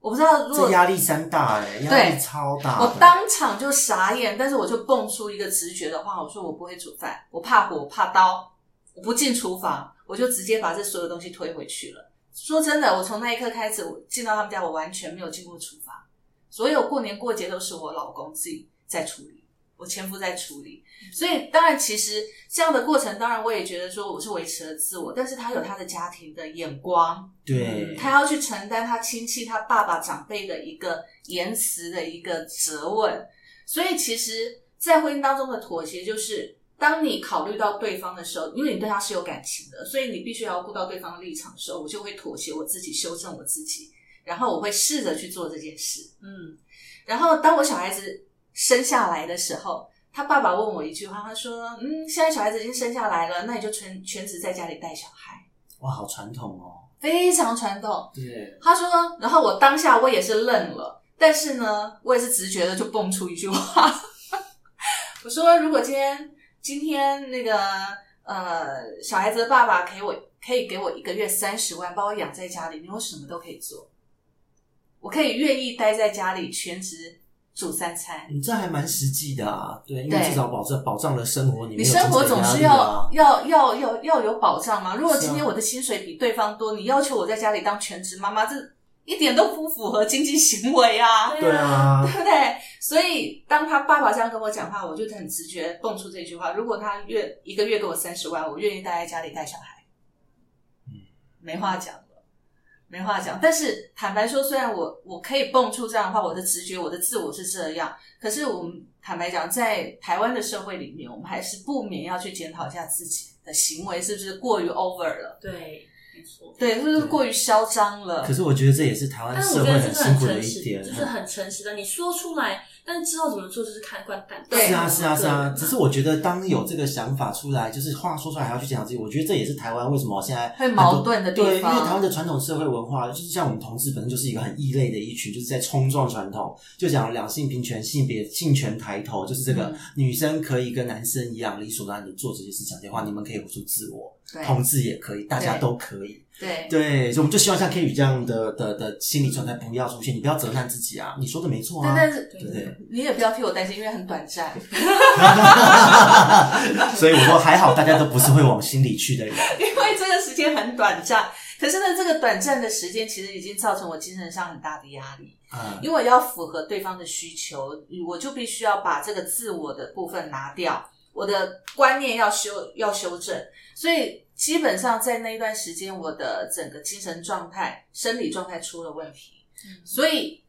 我不知道，这压力山大哎，压力超大。我当场就傻眼，但是我就蹦出一个直觉的话，我说：“我不会煮饭，我怕火，怕刀，我不进厨房。”我就直接把这所有东西推回去了。说真的，我从那一刻开始，我进到他们家，我完全没有进过厨房，所有过年过节都是我老公自己在处理，我前夫在处理。所以当然，其实这样的过程，当然我也觉得说我是维持了自我，但是他有他的家庭的眼光，对，他要去承担他亲戚、他爸爸长辈的一个言辞的一个责问。所以其实，在婚姻当中的妥协就是。当你考虑到对方的时候，因为你对他是有感情的，所以你必须要顾到对方的立场的时候，我就会妥协我自己，修正我自己，然后我会试着去做这件事。嗯，然后当我小孩子生下来的时候，他爸爸问我一句话，他说：“嗯，现在小孩子已经生下来了，那你就全全职在家里带小孩。”哇，好传统哦，非常传统。对，他说，然后我当下我也是愣了，但是呢，我也是直觉的就蹦出一句话，我说：“如果今天。”今天那个呃，小孩子的爸爸给我可以给我一个月三十万，把我养在家里，你我什么都可以做，我可以愿意待在家里全职煮三餐。你这还蛮实际的啊，对，因为至少保证保障了生活。你生活总是要要要要要有保障嘛。如果今天我的薪水比对方多，你要求我在家里当全职妈妈，这。一点都不符合经济行为啊！对啊，对不对？所以当他爸爸这样跟我讲话，我就很直觉蹦出这句话：如果他月一个月给我三十万，我愿意待在家里带小孩。嗯，没话讲了，没话讲。但是坦白说，虽然我我可以蹦出这样的话，我的直觉、我的自我是这样，可是我们坦白讲，在台湾的社会里面，我们还是不免要去检讨一下自己的行为是不是过于 over 了。对。对，是不是过于嚣张了。可是我觉得这也是台湾社会很辛苦的一点，就是很诚实的，你说出来。但是知道怎么做，就是看官淡。是啊，是啊，是啊。只是我觉得，当有这个想法出来，就是话说出来还要去讲自己，我觉得这也是台湾为什么现在会矛盾的地方。对，因为台湾的传统社会文化，就是像我们同志本身就是一个很异类的一群，就是在冲撞传统，就讲两性平权、性别性权抬头，就是这个女生可以跟男生一样理所当然的做这些事情的话，你们可以活出自我，同志也可以，大家都可以。对对，所以我们就希望像 K 宇这样的的的心理状态不要出现，你不要责难自己啊！你说的没错啊，但是对不对？你也不要替我担心，因为很短暂。所以我说还好，大家都不是会往心里去的人。因为这个时间很短暂，可是呢，这个短暂的时间其实已经造成我精神上很大的压力。嗯，因为要符合对方的需求，我就必须要把这个自我的部分拿掉，我的观念要修要修正，所以。基本上在那一段时间，我的整个精神状态、生理状态出了问题，所以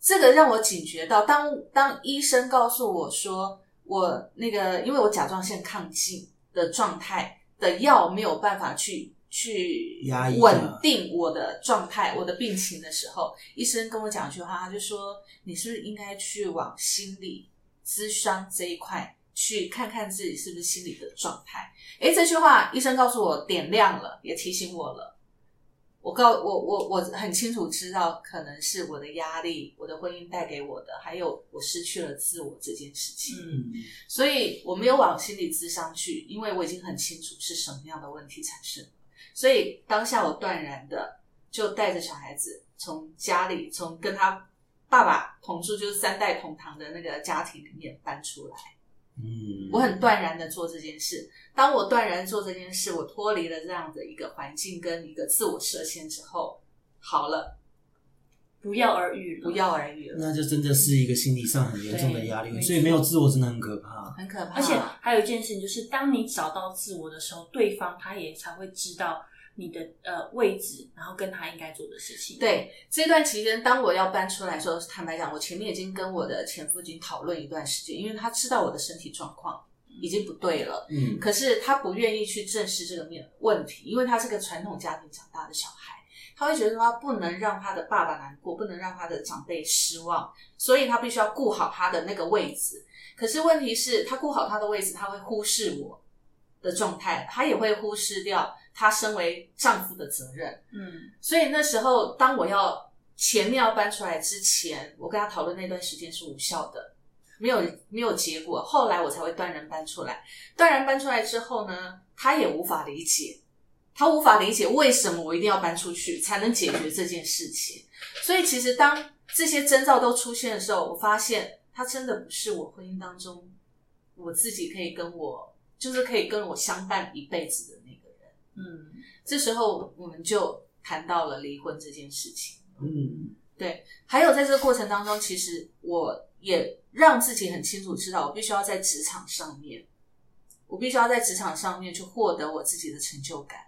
这个让我警觉到，当当医生告诉我说，我那个因为我甲状腺亢进的状态的药没有办法去去稳定我的状态、我的病情的时候，医生跟我讲一句话，他就说：“你是不是应该去往心理咨商这一块？”去看看自己是不是心理的状态。诶，这句话医生告诉我点亮了，也提醒我了。我告我我我很清楚知道，可能是我的压力，我的婚姻带给我的，还有我失去了自我这件事情。嗯，所以我没有往心理咨商去，因为我已经很清楚是什么样的问题产生。所以当下我断然的就带着小孩子从家里，从跟他爸爸同住，就是三代同堂的那个家庭里面搬出来。嗯，我很断然的做这件事。当我断然做这件事，我脱离了这样的一个环境跟一个自我设限之后，好了，不药而愈，不药而愈了。那就真的是一个心理上很严重的压力，所以没有自我真的很可怕，很可怕。而且还有一件事情，就是当你找到自我的时候，对方他也才会知道。你的呃位置，然后跟他应该做的事情。对这段期间，当我要搬出来的时候，坦白讲，我前面已经跟我的前夫已经讨论一段时间，因为他知道我的身体状况已经不对了。嗯，可是他不愿意去正视这个面问题，因为他是个传统家庭长大的小孩，他会觉得他不能让他的爸爸难过，不能让他的长辈失望，所以他必须要顾好他的那个位置。可是问题是，他顾好他的位置，他会忽视我的状态，他也会忽视掉。他身为丈夫的责任，嗯，所以那时候当我要前面要搬出来之前，我跟他讨论那段时间是无效的，没有没有结果。后来我才会断然搬出来。断然搬出来之后呢，他也无法理解，他无法理解为什么我一定要搬出去才能解决这件事情。所以其实当这些征兆都出现的时候，我发现他真的不是我婚姻当中我自己可以跟我就是可以跟我相伴一辈子的。嗯，这时候我们就谈到了离婚这件事情。嗯，对。还有在这个过程当中，其实我也让自己很清楚知道，我必须要在职场上面，我必须要在职场上面去获得我自己的成就感。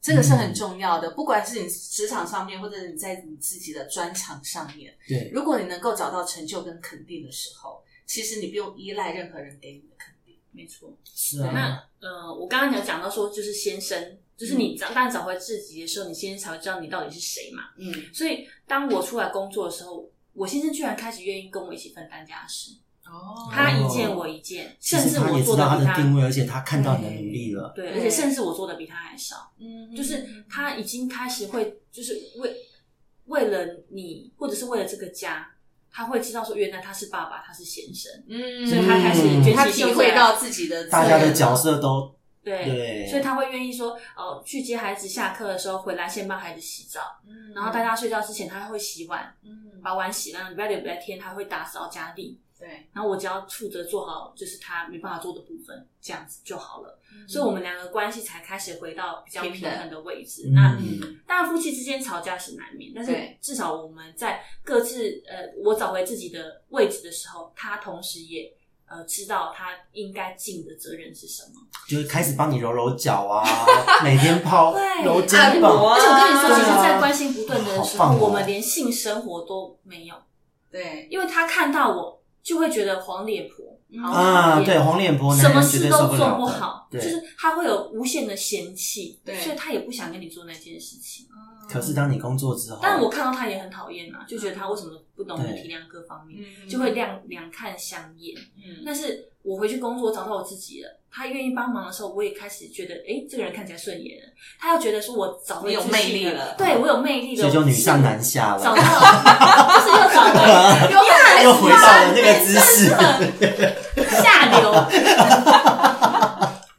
这个是很重要的，不管是你职场上面，或者你在你自己的专长上面，对，如果你能够找到成就跟肯定的时候，其实你不用依赖任何人给你的肯定。没错。是啊。那呃，我刚刚有讲到说，就是先生，就是你当当找回自己的时候，你先生才会知道你到底是谁嘛。嗯，所以当我出来工作的时候，我先生居然开始愿意跟我一起分担家事。哦，他一件我一件，甚至我做的比他他的定位，而且他看到你的努力了。对而且甚至我做的比他还少。嗯就是他已经开始会，就是为为了你，或者是为了这个家，他会知道说，原来他是爸爸，他是先生，嗯。所以他开始觉他卷起袖子来体会到自己的大家的角色，都对，对，所以他会愿意说，哦、去接孩子下课的时候回来先帮孩子洗澡，嗯。然后大家睡觉之前他会洗碗，嗯，把碗洗了，礼拜六、礼拜天他会打扫家里，对，然后我只要负责做好就是他没办法做的部分，这样子就好了。所以我们两个关系才开始回到比较平衡的位置。那嗯当然，夫妻之间吵架是难免，但是至少我们在各自呃，我找回自己的位置的时候，他同时也呃知道他应该尽的责任是什么。就是开始帮你揉揉脚啊，每天泡对揉肩按摩膀啊而且我跟你说，其实，在关心不断的时候，我们连性生活都没有，对，因为他看到我就会觉得黄脸婆。好啊，讨厌对，黄脸婆什么事都做不好，就，是他会有无限的嫌弃，对所以他也不想跟你做那件事情。可是当你工作之后，但我看到他也很讨厌啊，就觉得他为什么不懂得体谅各方面，嗯就会两两看相厌。嗯但是我回去工作，找到我自己了。他愿意帮忙的时候，我也开始觉得，哎，这个人看起来顺眼了。他要觉得说我找回你有魅力了对我有魅力了，所以就女上男下了找了，到，就是又找到又又回到了那个姿势，下流。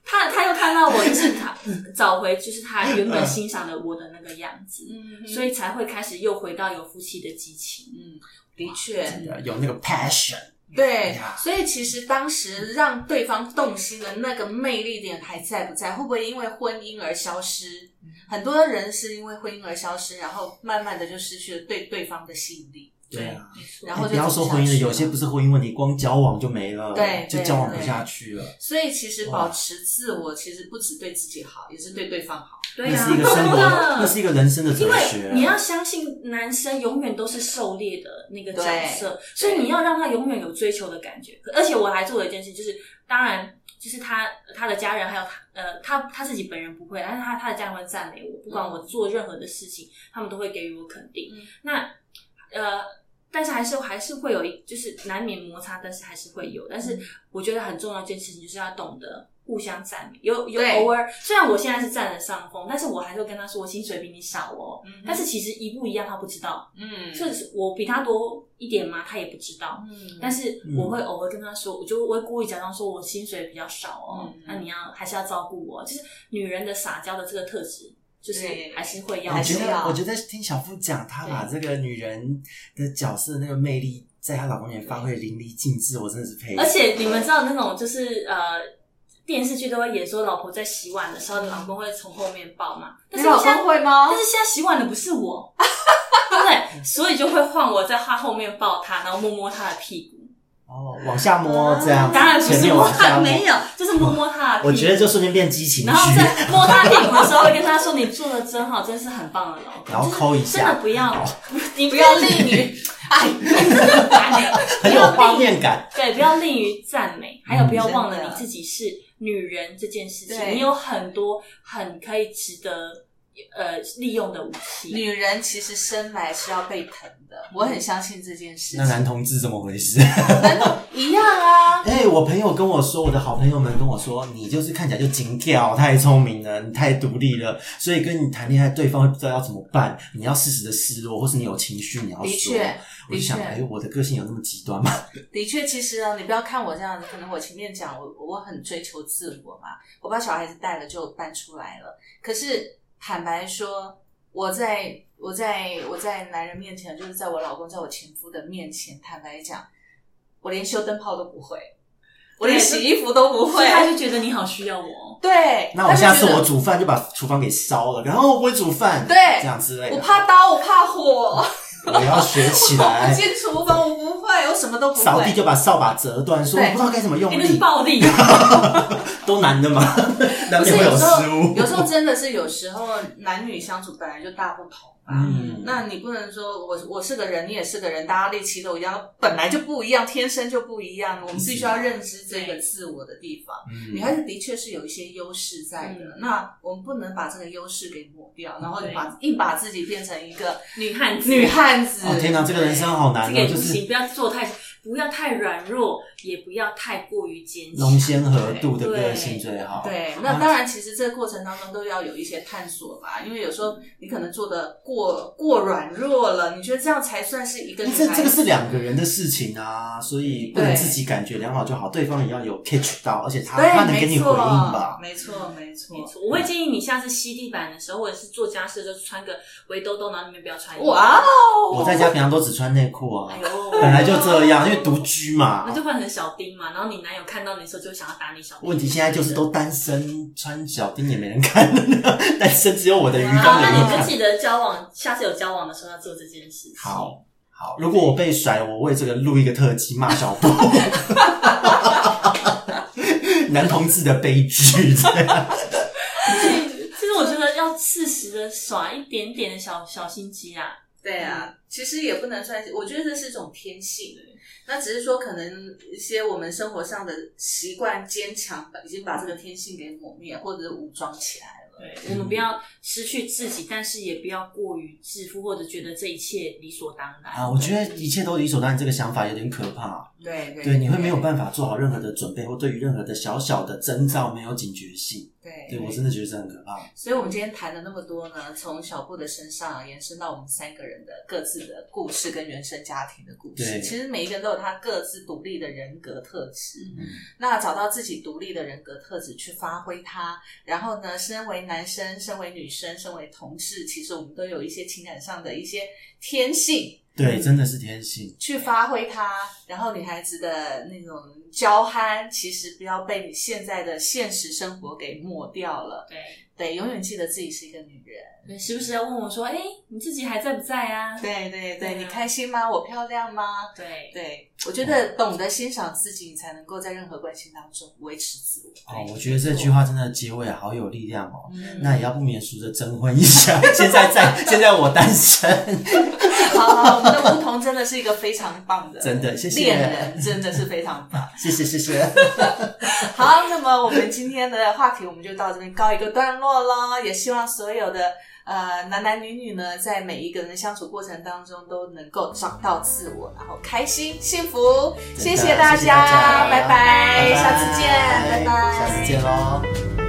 他他又看到我，就是他找回，就是他原本欣赏的我的那个样子，嗯所以才会开始又回到有夫妻的激情。嗯，的确，有那个 passion，对，所以其实当时让对方动心的那个魅力点还在不在？会不会因为婚姻而消失？很多人是因为婚姻而消失，然后慢慢的就失去了对对方的吸引力。对啊。然后就哎不要说婚姻了，有些不是婚姻问题，光交往就没了，对对就交往不下去了。所以其实保持自我，其实不只对自己好，也是对对方好。对呀、那是一个生活，的那是一个人生的因为哲学。你要相信，男生永远都是狩猎的那个角色，所以你要让他永远有追求的感觉。而且我还做了一件事，就是当然，就是他他的家人还有他呃他他自己本人不会，但是他他的家人会赞美我，不管我做任何的事情，他们都会给予我肯定。嗯那呃。但是还是还是会有一，就是难免摩擦，但是还是会有。但是我觉得很重要一件事情就是要懂得互相赞美，有有偶尔，虽然我现在是占了上风，但是我还是会跟他说我薪水比你少哦。嗯但是其实一不一样他不知道，嗯是我比他多一点嘛？他也不知道。嗯但是我会偶尔跟他说，我就我会故意假装说我薪水比较少哦，嗯那你要还是要照顾我。就是女人的撒娇的这个特质，就是还是会要我觉还是要得，我觉得听小付讲，他把这个女人的角色那个魅力，在她老公面前发挥淋漓尽致，我真的是佩服。而且你们知道那种就是呃。电视剧都会演说，老婆在洗碗的时候，老公会从后面抱嘛。但你老是现在公会吗但？是现在洗碗的不是我，对不对？所以就会换我在他后面抱他，然后摸摸他的屁股。哦，往下摸这样，当然不是摸他，没有，就是摸摸他的屁股。我觉得就瞬间变激情然后，在摸他屁股的时候，会跟他说：“你做的真好，真是很棒的老公。”然后抠一下真的不要，你不要吝于，哎，很有画面感。对，不要吝于赞美，还有不要忘了你自己是女人这件事情，对你有很多很可以值得呃利用的武器。女人其实生来是要被疼的，我很相信这件事情。那男同志怎么回事？一样啊，哎、我朋友跟我说，我的好朋友们跟我说，你就是看起来就精跳，太聪明了，你太独立了，所以跟你谈恋爱，对方会不知道要怎么办。你要适时的示弱，或是你有情绪，你要的说。确，我就想，哎、我的个性有那么极端吗？的确，其实啊，你不要看我这样子，可能我前面讲我我很追求自我嘛，我把小孩子带了就搬出来了。可是坦白说，我在我在我在男人面前，就是在我老公在我前夫的面前，坦白讲，我连修灯泡都不会，我连洗衣服都不会所以。他就觉得你好需要我。对，那我下次我煮饭就把厨房给烧了，然后我不会煮饭，对，这样之类的。我怕刀，我怕火。我要学起来。进厨房我不会，我什么都不会。扫地就把扫把折断，说我不知道该怎么用力。暴力，都男的嘛，难免会有失误。有时候真的是有时候男女相处本来就大不同。嗯，那你不能说我我是个人，你也是个人，大家力气都一样，本来就不一样，天生就不一样。我们必须要认知这个自我的地方。女孩子的确是有一些优势在的，那我们不能把这个优势给抹掉，然后把硬把自己变成一个女汉子。女汉子，哦天哪，这个人生好难哦！就是不要做太。不要太软弱，也不要太过于坚强。浓鲜和度的个性最好。对，那当然，其实这个过程当中都要有一些探索吧。因为有时候你可能做的过过软弱了，你觉得这样才算是一个。这这个是两个人的事情啊，所以不能自己感觉良好就好，对方也要有 catch 到，而且他他能给你回应吧。没错，没错，没错。我会建议你下次吸地板的时候，或者是做家事的时候，穿个围兜兜，然后里面不要穿衣服。哇哦！我在家平常都只穿内裤啊，本来就这样，因为独居嘛。那就换成小丁嘛，然后你男友看到你的时候就想要打你小丁。问题现在就是都单身，穿小丁也没人看，单身只有我的鱼缸那你跟自己的交往，下次有交往的时候要做这件事。好，好，如果我被甩，我为这个录一个特辑骂小布，男同志的悲剧。其实我觉得要适时的耍一点点的小小心机啊。对啊，其实也不能算，我觉得这是一种天性。那只是说，可能一些我们生活上的习惯坚强，已经把这个天性给抹灭，或者是武装起来了。对，我们不要失去自己，但是也不要过于自负，或者觉得这一切理所当然。啊，我觉得一切都理所当然，这个想法有点可怕。对对，你会没有办法做好任何的准备，或对于任何的小小的征兆没有警觉性。对，对我真的觉得这很可怕。所以，我们今天谈了那么多呢，从小布的身上延伸到我们三个人的各自的故事跟原生家庭的故事。其实每一个人都有他各自独立的人格特质。嗯，那找到自己独立的人格特质去发挥它，然后呢，身为男生、身为女生、身为同事，其实我们都有一些情感上的一些天性。对，真的是天性。去发挥它，然后女孩子的那种娇憨，其实不要被你现在的现实生活给抹掉了。对，对，永远记得自己是一个女人。对，时不时要问我说：“哎，你自己还在不在啊？”对对对，你开心吗？我漂亮吗？对对，我觉得懂得欣赏自己，你才能够在任何关系当中维持自我。哦，我觉得这句话真的结尾好有力量哦。那也要不免俗的征婚一下。现在在，现在我单身。好，我们的梧桐真的是一个非常棒的，真的谢谢恋人，真的是非常棒。谢谢谢谢。好，那么我们今天的话题我们就到这边告一个段落喽。也希望所有的呃男男女女呢，在每一个人的相处过程当中都能够找到自我，然后开心幸福。谢谢大家，拜拜，下次见，拜拜，下次见喽。